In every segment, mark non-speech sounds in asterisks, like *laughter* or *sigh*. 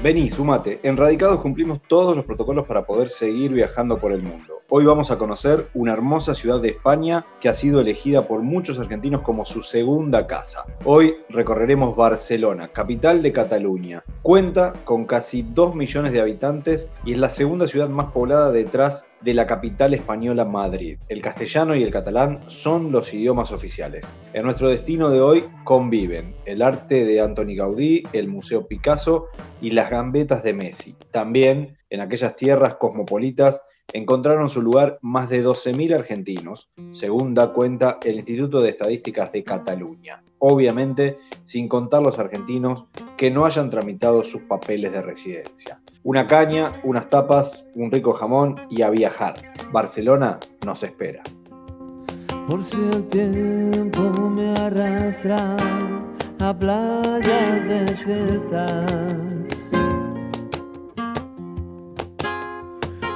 Vení, sumate. En Radicados cumplimos todos los protocolos para poder seguir viajando por el mundo. Hoy vamos a conocer una hermosa ciudad de España que ha sido elegida por muchos argentinos como su segunda casa. Hoy recorreremos Barcelona, capital de Cataluña. Cuenta con casi 2 millones de habitantes y es la segunda ciudad más poblada detrás de la capital española Madrid. El castellano y el catalán son los idiomas oficiales. En nuestro destino de hoy conviven el arte de Antoni Gaudí, el Museo Picasso y las gambetas de Messi. También en aquellas tierras cosmopolitas encontraron su lugar más de 12.000 argentinos, según da cuenta el Instituto de Estadísticas de Cataluña. Obviamente, sin contar los argentinos que no hayan tramitado sus papeles de residencia. Una caña, unas tapas, un rico jamón y a viajar. Barcelona nos espera. Por si el tiempo me arrastra a playas desiertas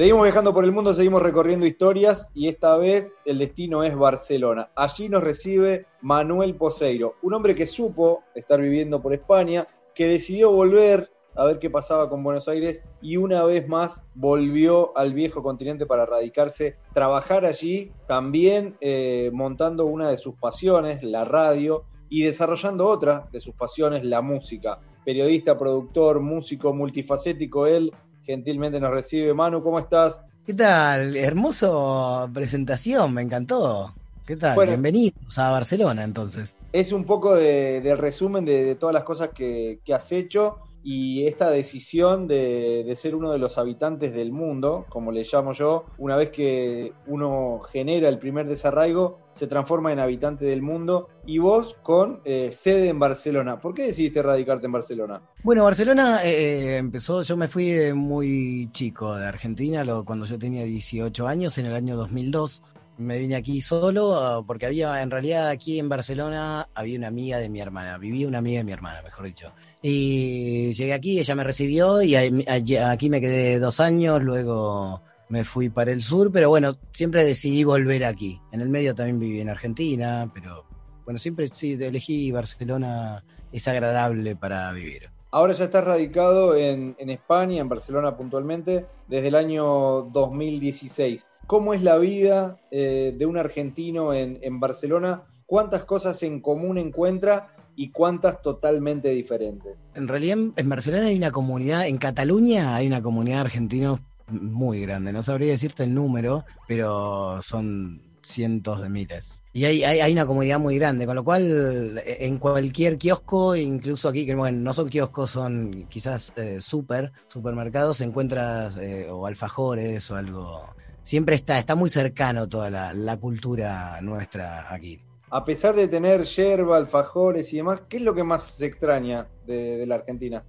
Seguimos viajando por el mundo, seguimos recorriendo historias y esta vez el destino es Barcelona. Allí nos recibe Manuel Poseiro, un hombre que supo estar viviendo por España, que decidió volver a ver qué pasaba con Buenos Aires y una vez más volvió al viejo continente para radicarse, trabajar allí, también eh, montando una de sus pasiones, la radio, y desarrollando otra de sus pasiones, la música. Periodista, productor, músico, multifacético, él gentilmente nos recibe. Manu, ¿cómo estás? ¿Qué tal? Hermoso presentación, me encantó. ¿Qué tal? Bienvenidos a Barcelona entonces. Es un poco de, resumen de, todas las cosas que, que has hecho y esta decisión de, ser uno de los habitantes del mundo, como le llamo yo, una vez que uno genera el primer desarraigo, se transforma en habitante del mundo y vos con eh, sede en Barcelona. ¿Por qué decidiste radicarte en Barcelona? Bueno, Barcelona eh, empezó, yo me fui muy chico de Argentina, cuando yo tenía 18 años, en el año 2002 me vine aquí solo ah, porque había, en realidad aquí en Barcelona había una amiga de mi hermana, vivía una amiga de mi hermana, mejor dicho. Y llegué aquí, ella me recibió y aquí me quedé dos años, luego me fui para el sur, pero bueno, siempre decidí volver aquí. En el medio también viví en Argentina, pero bueno, siempre sí, elegí Barcelona, es agradable para vivir. Ahora ya estás radicado en, España, en Barcelona puntualmente, desde el año 2016. ¿Cómo es la vida eh, de un argentino en, en Barcelona? ¿Cuántas cosas en común encuentra y cuántas totalmente diferentes? En realidad en Barcelona hay una comunidad, en Cataluña hay una comunidad de argentinos muy grande, no sabría decirte el número, pero son cientos de miles. Y hay, hay, una comunidad muy grande, con lo cual e, en cualquier kiosco, incluso aquí, que bueno, no son kioscos, son quizás eh, super, supermercados, encuentras eh, o alfajores o algo. Siempre está, está muy cercano toda la, cultura nuestra aquí. A pesar de tener yerba, alfajores y demás, ¿qué es lo que más se extraña de, la Argentina?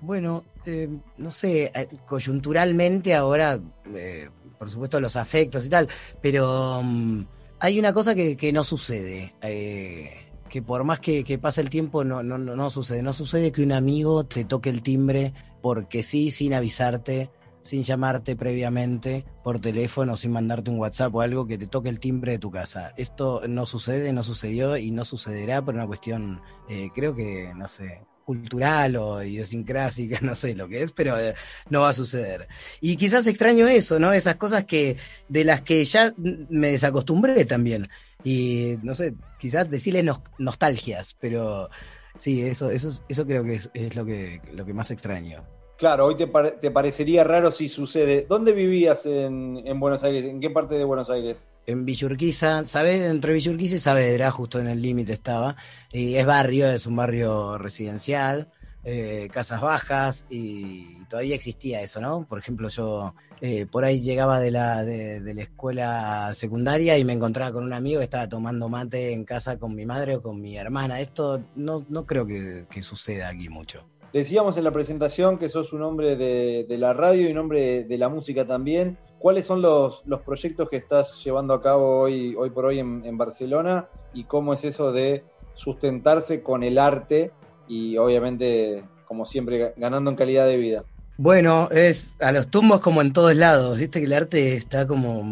Bueno, eh, no sé, coyunturalmente ahora por supuesto los afectos y tal, pero mm, hay una cosa que, no sucede. Eh, que por más que, pase el tiempo no, no, no sucede. No sucede que un amigo te toque el timbre porque sí, sin avisarte, sin llamarte previamente por teléfono, sin mandarte un WhatsApp o algo, que te toque el timbre de tu casa. Esto no sucede, no sucedió y no sucederá por una cuestión, eh, creo que, no sé, cultural o idiosincrásica, *laughs* no sé lo que es, pero eh, no va a suceder. Y quizás extraño eso, ¿no? Esas cosas que de las que ya me desacostumbré también. Y no sé, quizás decirle nostalgias, pero sí, eso, eso, eso creo que es, es, lo que lo que más extraño. Claro, hoy te, te, parecería raro si sucede. ¿Dónde vivías en, Buenos Aires? ¿En qué parte de Buenos Aires? En Villurquiza, ¿sabes? Entre Villurquiza y Saavedra, justo en el límite estaba. Y es barrio, es un barrio residencial, eh, casas bajas, y todavía existía eso, ¿no? Por ejemplo, yo eh, por ahí llegaba de la, de, la escuela secundaria y me encontraba con un amigo que estaba tomando mate en casa con mi madre o con mi hermana. Esto no, no creo que suceda aquí mucho. Decíamos en la presentación que sos un hombre de, la radio y un hombre de, la música también. ¿Cuáles son los, proyectos que estás llevando a cabo hoy, hoy por hoy en, Barcelona? ¿Y cómo es eso de sustentarse con el arte y obviamente, como siempre, ganando en calidad de vida? Bueno, es a los tumbos como en todos lados. Viste que el arte está como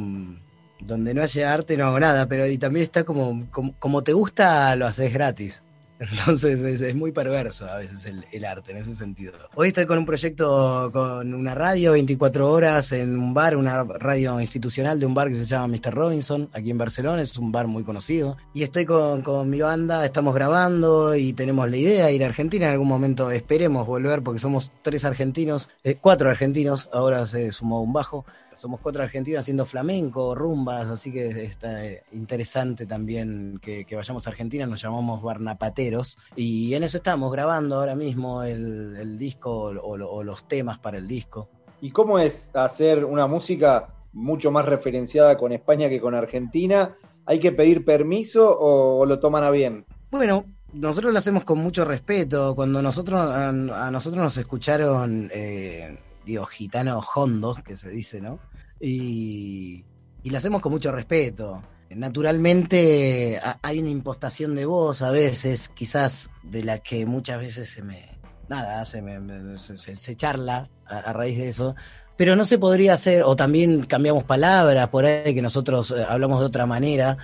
donde no haya arte no hago nada, pero y también está como, como te gusta, lo haces gratis. Entonces es, muy perverso a veces el, arte en ese sentido. Hoy estoy con un proyecto con una radio 24 horas en un bar, una radio institucional de un bar que se llama Mr. Robinson, aquí en Barcelona, es un bar muy conocido. Y estoy con, mi banda, estamos grabando y tenemos la idea de ir a Argentina en algún momento. Esperemos volver porque somos tres argentinos, eh, cuatro argentinos, ahora se sumó un bajo somos cuatro argentinos haciendo flamenco, rumbas, así que está eh, interesante también que, vayamos a Argentina, nos llamamos Barnapateros y en eso estamos grabando ahora mismo el, disco o, los temas para el disco. ¿Y cómo es hacer una música mucho más referenciada con España que con Argentina? ¿Hay que pedir permiso o, lo toman a bien? Bueno, nosotros lo hacemos con mucho respeto. Cuando nosotros a, nosotros nos escucharon eh, digo, gitanos hondos, que se dice, ¿no? Y, y lo hacemos con mucho respeto. Naturalmente hay una impostación de voz a veces, quizás de la que muchas veces se me, nada, se, me, se, charla a, raíz de eso, pero no se podría hacer, o también cambiamos palabras por ahí, que nosotros eh, hablamos de otra manera,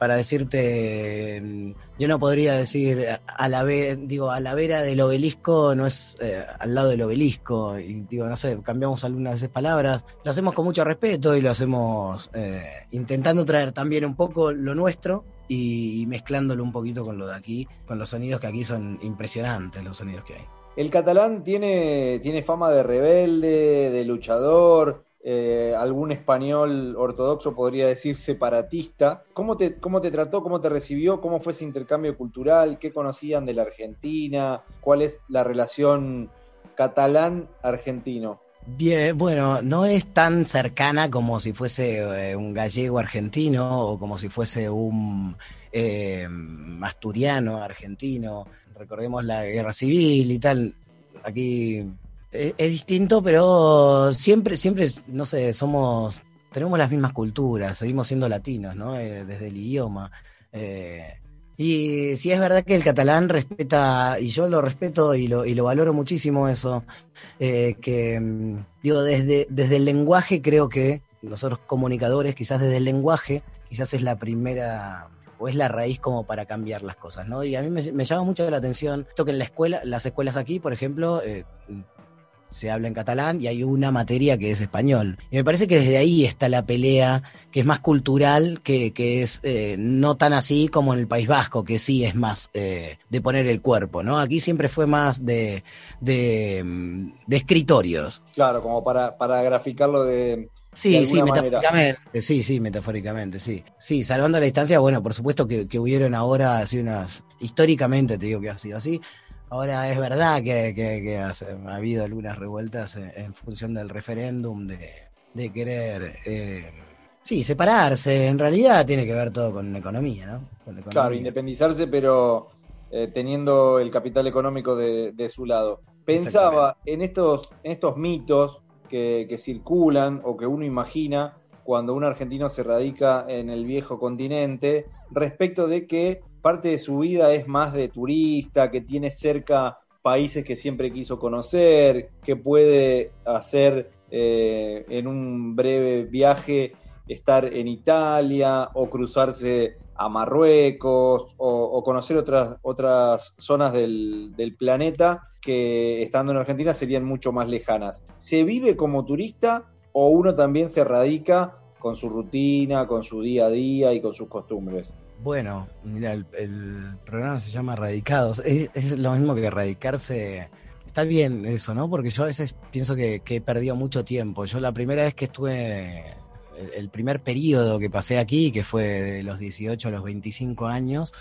para decirte, yo no podría decir a la digo, a la vera del obelisco no es eh, al lado del obelisco, y digo, no sé, cambiamos algunas veces palabras, lo hacemos con mucho respeto y lo hacemos eh, intentando traer también un poco lo nuestro y, mezclándolo un poquito con lo de aquí, con los sonidos que aquí son impresionantes, los sonidos que hay. El catalán tiene, tiene fama de rebelde, de luchador, eh, algún español ortodoxo podría decir separatista. ¿Cómo te, ¿Cómo te trató? ¿Cómo te recibió? ¿Cómo fue ese intercambio cultural? ¿Qué conocían de la Argentina? ¿Cuál es la relación catalán-argentino? Bien, bueno, no es tan cercana como si fuese eh, un gallego argentino o como si fuese un eh, asturiano argentino. Recordemos la guerra civil y tal. Aquí es, distinto, pero siempre, siempre, no sé, somos, tenemos las mismas culturas, seguimos siendo latinos, ¿no? Eh, desde el idioma. Eh, y sí es verdad que el catalán respeta, y yo lo respeto y lo, y lo valoro muchísimo eso, eh, que mm, digo, desde, desde el lenguaje creo que nosotros comunicadores, quizás desde el lenguaje, quizás es la primera o es la raíz como para cambiar las cosas, ¿no? Y a mí me, llama mucho la atención esto que en la escuela, las escuelas aquí, por ejemplo, se habla en catalán y hay una materia que es español. Y me parece que desde ahí está la pelea, que es más cultural, que, que es eh, no tan así como en el País Vasco, que sí es más eh, de poner el cuerpo, ¿no? Aquí siempre fue más de, de, escritorios. Claro, como para, para graficarlo de... Sí, sí, metafóricamente, sí, sí, metafóricamente, sí. Sí, salvando la distancia, bueno, por supuesto que, que hubieron ahora así unas, históricamente te digo que ha sido así, Ahora es verdad que, ha, habido algunas revueltas en, función del referéndum de, querer, eh, sí, separarse. En realidad tiene que ver todo con economía, ¿no? Claro, independizarse, pero eh, teniendo el capital económico de, su lado. Pensaba en estos, en estos mitos que, que circulan o que uno imagina cuando un argentino se radica en el viejo continente respecto de que parte de su vida es más de turista, que tiene cerca países que siempre quiso conocer, que puede hacer eh, en un breve viaje estar en Italia o cruzarse a Marruecos o, conocer otras, otras zonas del, planeta que estando en Argentina serían mucho más lejanas. ¿Se vive como turista o uno también se radica con su rutina, con su día a día y con sus costumbres? Bueno, mira, el, programa se llama Radicados. Es, lo mismo que radicarse. Está bien eso, ¿no? Porque yo a veces pienso que, he perdido mucho tiempo. Yo la primera vez que estuve, el, primer periodo que pasé aquí, que fue de los 18 a los 25 años,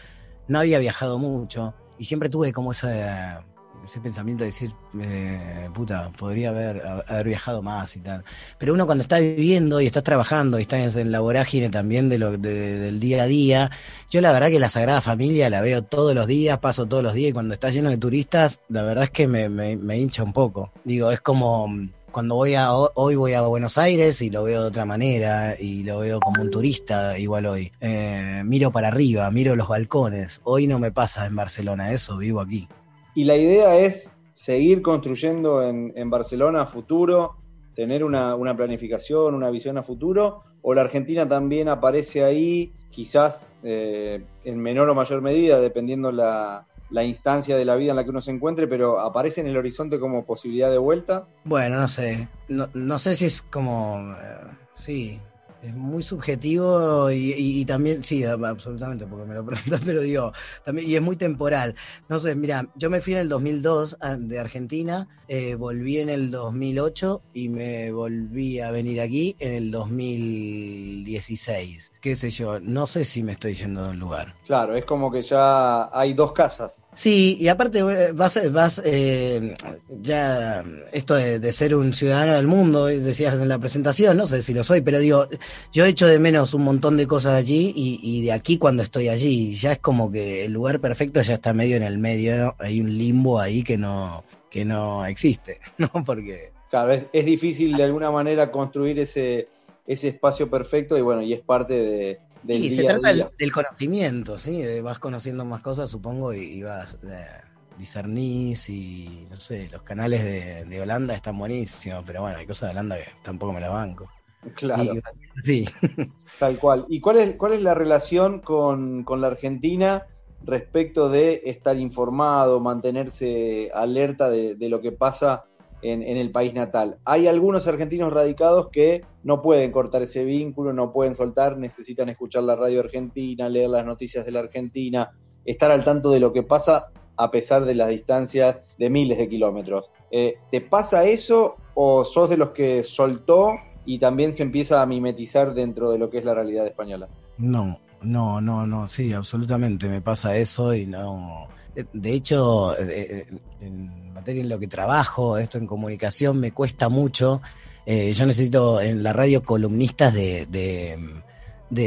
no había viajado mucho y siempre tuve como esa, ese pensamiento de decir, eh, puta, podría haber, haber viajado más y tal. Pero uno cuando está viviendo y está trabajando y está en la vorágine también de lo, del día a día, yo la verdad que la Sagrada Familia la veo todos los días, paso todos los días y cuando está lleno de turistas, la verdad es que me, me, hincha un poco. Digo, es como cuando voy a hoy voy a Buenos Aires y lo veo de otra manera y lo veo como un turista igual hoy. Eh, miro para arriba, miro los balcones. Hoy no me pasa en Barcelona eso, vivo aquí. Y la idea es seguir construyendo en, Barcelona a futuro, tener una, planificación, una visión a futuro, o la Argentina también aparece ahí, quizás eh, en menor o mayor medida, dependiendo la, instancia de la vida en la que uno se encuentre, pero aparece en el horizonte como posibilidad de vuelta. Bueno, no sé, no, no sé si es como, eh, sí, es muy subjetivo y, también, sí, absolutamente, porque me lo *laughs* preguntas, pero digo, también, y es muy temporal. No sé, mira, yo me fui en el 2002 ah, de Argentina, eh, volví en el 2008 y me volví a venir aquí en el 2016. Qué sé yo, no sé si me estoy yendo de un lugar. Claro, es como que ya hay dos casas. Sí, y aparte eh, vas, vas eh, ya, esto de, ser un ciudadano del mundo, decías en la presentación, no sé si lo soy, pero digo, yo echo de menos un montón de cosas allí y, de aquí cuando estoy allí, ya es como que el lugar perfecto ya está medio en el medio, hay un limbo ahí que no, que no existe, *laughs* ¿no? Porque... Claro, es, difícil de alguna manera construir ese, ese espacio perfecto y bueno, y es parte de... Del sí, se trata Del, conocimiento, ¿sí? Vas conociendo más cosas, supongo, y, vas... Eh, discernís y no sé, los canales de, de Holanda están buenísimos, pero bueno, hay cosas de Holanda que tampoco me la banco. Claro. sí. *laughs* Tal cual. ¿Y cuál es, cuál es la relación con, la Argentina respecto de estar informado, mantenerse alerta de, lo que pasa en, el país natal? Hay algunos argentinos radicados que no pueden cortar ese vínculo, no pueden soltar, necesitan escuchar la radio argentina, leer las noticias de la Argentina, estar al tanto de lo que pasa a pesar de las distancias de miles de kilómetros. Eh, ¿Te pasa eso o sos de los que soltó y también se empieza a mimetizar dentro de lo que es la realidad española. No, no, no, no, sí, absolutamente me pasa eso y no. Eh, de hecho, eh, eh, en materia en lo que trabajo, esto en comunicación me cuesta mucho. yo necesito en la radio columnistas de de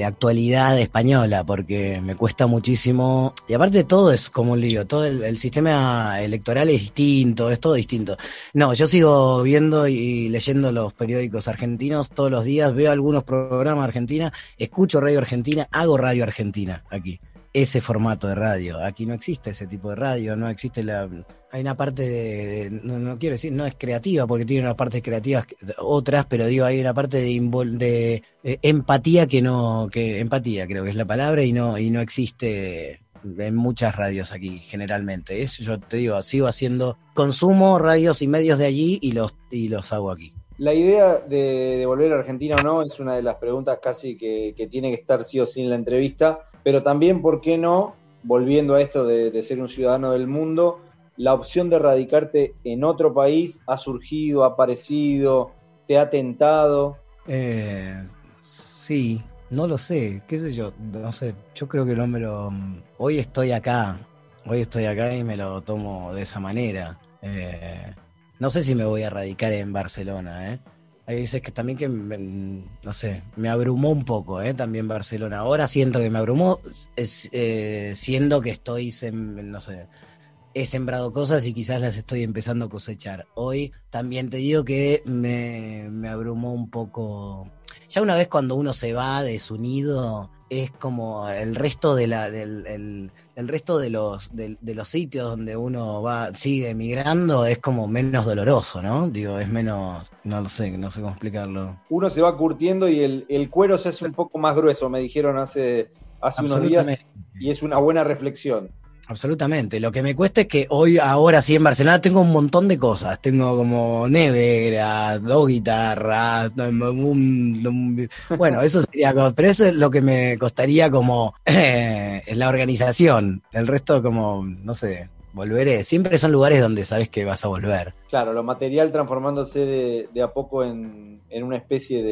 actualidad española, porque me cuesta muchísimo. Y aparte todo es como un lío, todo el, sistema electoral es distinto, es todo distinto. No, yo sigo viendo y leyendo los periódicos argentinos todos los días, veo algunos programas argentinos, escucho Radio Argentina, hago Radio Argentina aquí ese formato de radio. Aquí no existe ese tipo de radio, no existe la... Hay una parte de, no, quiero decir, no es creativa, porque tiene unas partes creativas otras, pero digo, hay una parte de, de, eh, empatía que no, que empatía creo que es la palabra, y no, y no existe en muchas radios aquí, generalmente. Eso yo te digo, sigo haciendo, consumo radios y medios de allí y los, y los hago aquí. La idea de, volver a Argentina o no es una de las preguntas casi que, que tiene que estar sí o sí en la entrevista pero también, ¿por qué no? Volviendo a esto de, ser un ciudadano del mundo, la opción de radicarte en otro país ha surgido, ha aparecido, te ha tentado. Eh, sí, no lo sé, qué sé yo, no sé, yo creo que no me lo... Hoy estoy acá, hoy estoy acá y me lo tomo de esa manera. Eh, no sé si me voy a radicar en Barcelona, ¿eh? Hay veces que también que, no sé, me abrumó un poco, ¿eh? También Barcelona. Ahora siento que me abrumó, eh, siendo que estoy, no sé, he sembrado cosas y quizás las estoy empezando a cosechar. Hoy también te digo que me, me abrumó un poco. Ya una vez cuando uno se va de su nido, es como el resto de la, del el, resto de los, de, los sitios donde uno va, sigue emigrando, es como menos doloroso, ¿no? Digo, es menos, no lo sé, no sé cómo explicarlo. Uno se va curtiendo y el, el cuero se hace un poco más grueso, me dijeron hace, hace unos días, y es una buena reflexión. Absolutamente. Lo que me cuesta es que hoy, ahora sí, en Barcelona tengo un montón de cosas. Tengo como nevera, dos guitarras, bueno, eso sería, pero eso es lo que me costaría como *laughs* eh, la organización. El resto como, no sé, volveré. Siempre son lugares donde sabes que vas a volver. Claro, lo material transformándose de, a poco en, una especie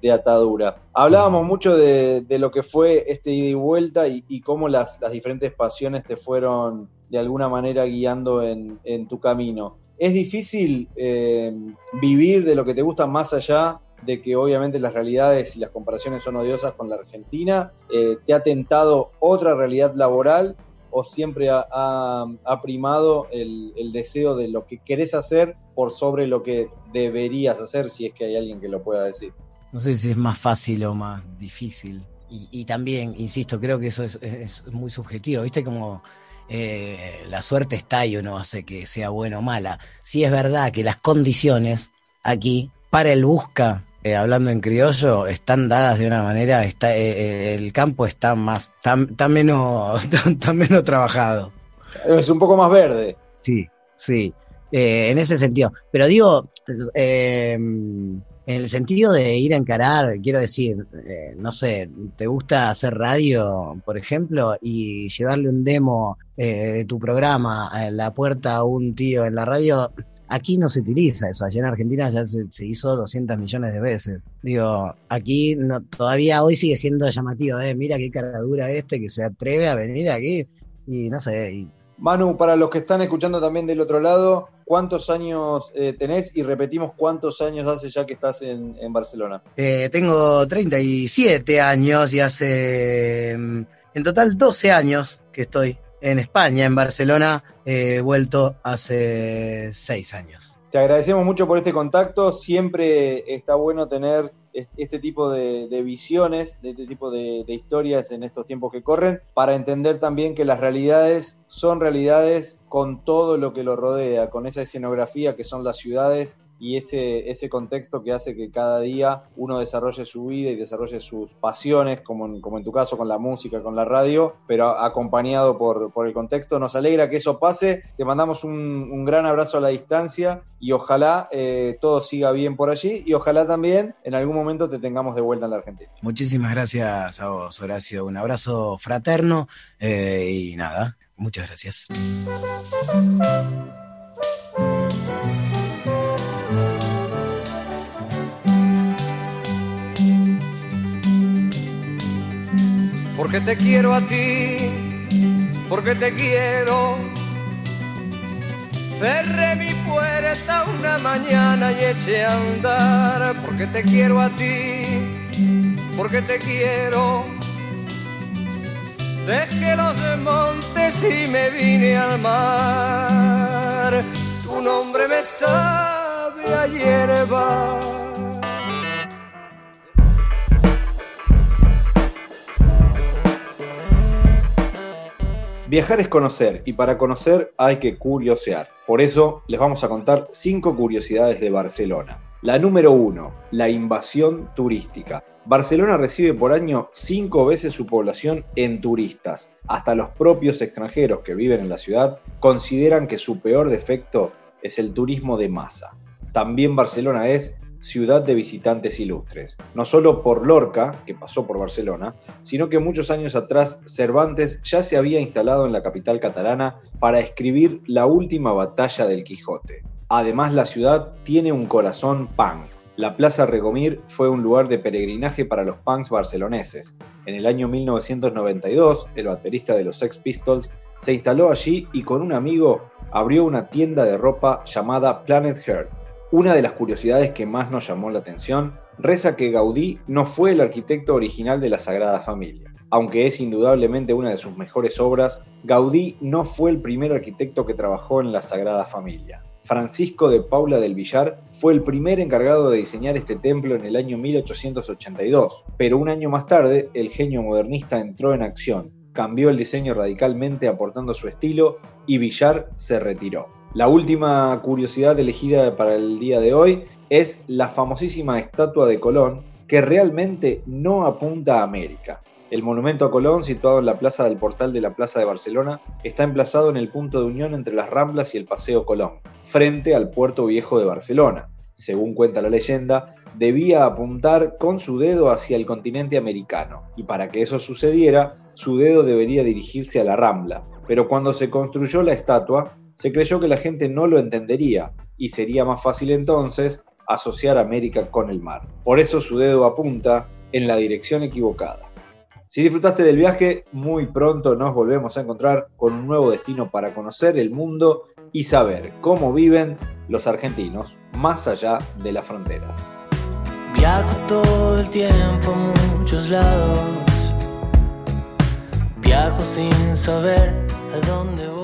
de, atadura. Hablábamos mucho de, lo que fue este ida y vuelta y, cómo las, diferentes pasiones te fueron de alguna manera guiando en, tu camino. Es difícil eh, vivir de lo que te gusta más allá de que obviamente las realidades y las comparaciones son odiosas con la Argentina. Eh, ¿Te ha tentado otra realidad laboral o siempre ha, primado el, deseo de lo que querés hacer por sobre lo que deberías hacer, si es que hay alguien que lo pueda decir? No sé si es más fácil o más difícil. Y, también, insisto, creo que eso es, muy subjetivo. ¿Viste? Como eh, la suerte está y uno hace que sea buena o mala. Si es verdad que las condiciones aquí para el busca eh, hablando en criollo, están dadas de una manera, está, eh, eh, el campo está más, está, menos, *laughs* menos trabajado. Es un poco más verde. Sí, sí, en ese sentido. Pero digo, en el sentido de ir a encarar, quiero decir, no sé, ¿te gusta hacer radio, por ejemplo, y llevarle un demo de tu programa a la puerta a un tío en la radio? Aquí no se utiliza eso, allá en Argentina ya se, hizo 200 millones de veces. Digo, aquí no, todavía hoy sigue siendo llamativo, ¿eh? mira qué caradura este que se atreve a venir aquí y no sé. Manu, para los que están escuchando también del otro lado, ¿cuántos años eh, tenés? Y repetimos, ¿cuántos años hace ya que estás en, Barcelona? Eh, tengo 37 años y hace mm, en total 12 años que estoy en España, en Barcelona, he vuelto hace seis años. Te agradecemos mucho por este contacto. Siempre está bueno tener este tipo de, visiones, de este tipo de, historias en estos tiempos que corren, para entender también que las realidades son realidades con todo lo que lo rodea, con esa escenografía que son las ciudades y ese, ese contexto que hace que cada día uno desarrolle su vida y desarrolle sus pasiones, como en, como en tu caso con la música, con la radio, pero acompañado por, por el contexto. Nos alegra que eso pase, te mandamos un, un gran abrazo a la distancia y ojalá eh, todo siga bien por allí y ojalá también en algún momento te tengamos de vuelta en la Argentina. Muchísimas gracias a vos, Horacio. Un abrazo fraterno eh, y nada, muchas gracias. Porque te quiero a ti, porque te quiero Cerré mi puerta una mañana y eché a andar porque te quiero a ti, porque te quiero. Dejé los montes y me vine al mar. Tu nombre me sabe a hierba Viajar es conocer y para conocer hay que curiosear. Por eso les vamos a contar cinco curiosidades de Barcelona. La número uno, la invasión turística. Barcelona recibe por año cinco veces su población en turistas. Hasta los propios extranjeros que viven en la ciudad consideran que su peor defecto es el turismo de masa. También Barcelona es ciudad de visitantes ilustres, no solo por Lorca, que pasó por Barcelona, sino que muchos años atrás Cervantes ya se había instalado en la capital catalana para escribir la última batalla del Quijote. Además, la ciudad tiene un corazón punk. La Plaza Regomir fue un lugar de peregrinaje para los punks barceloneses. En el año 1992, el baterista de los Sex Pistols se instaló allí y con un amigo abrió una tienda de ropa llamada Planet Heart una de las curiosidades que más nos llamó la atención reza que Gaudí no fue el arquitecto original de la Sagrada Familia. Aunque es indudablemente una de sus mejores obras, Gaudí no fue el primer arquitecto que trabajó en la Sagrada Familia. Francisco de Paula del Villar fue el primer encargado de diseñar este templo en el año 1882, pero un año más tarde el genio modernista entró en acción, cambió el diseño radicalmente aportando su estilo y Villar se retiró. La última curiosidad elegida para el día de hoy es la famosísima estatua de Colón, que realmente no apunta a América. El monumento a Colón, situado en la plaza del portal de la Plaza de Barcelona, está emplazado en el punto de unión entre las Ramblas y el Paseo Colón, frente al puerto viejo de Barcelona. Según cuenta la leyenda, debía apuntar con su dedo hacia el continente americano, y para que eso sucediera, su dedo debería dirigirse a la Rambla. Pero cuando se construyó la estatua, se creyó que la gente no lo entendería, y sería más fácil entonces asociar América con el mar. Por eso su dedo apunta en la dirección equivocada. Si disfrutaste del viaje, muy pronto nos volvemos a encontrar con un nuevo destino para conocer el mundo y saber cómo viven los argentinos más allá de las fronteras. Viajo todo el tiempo a muchos lados. Viajo sin saber a dónde voy.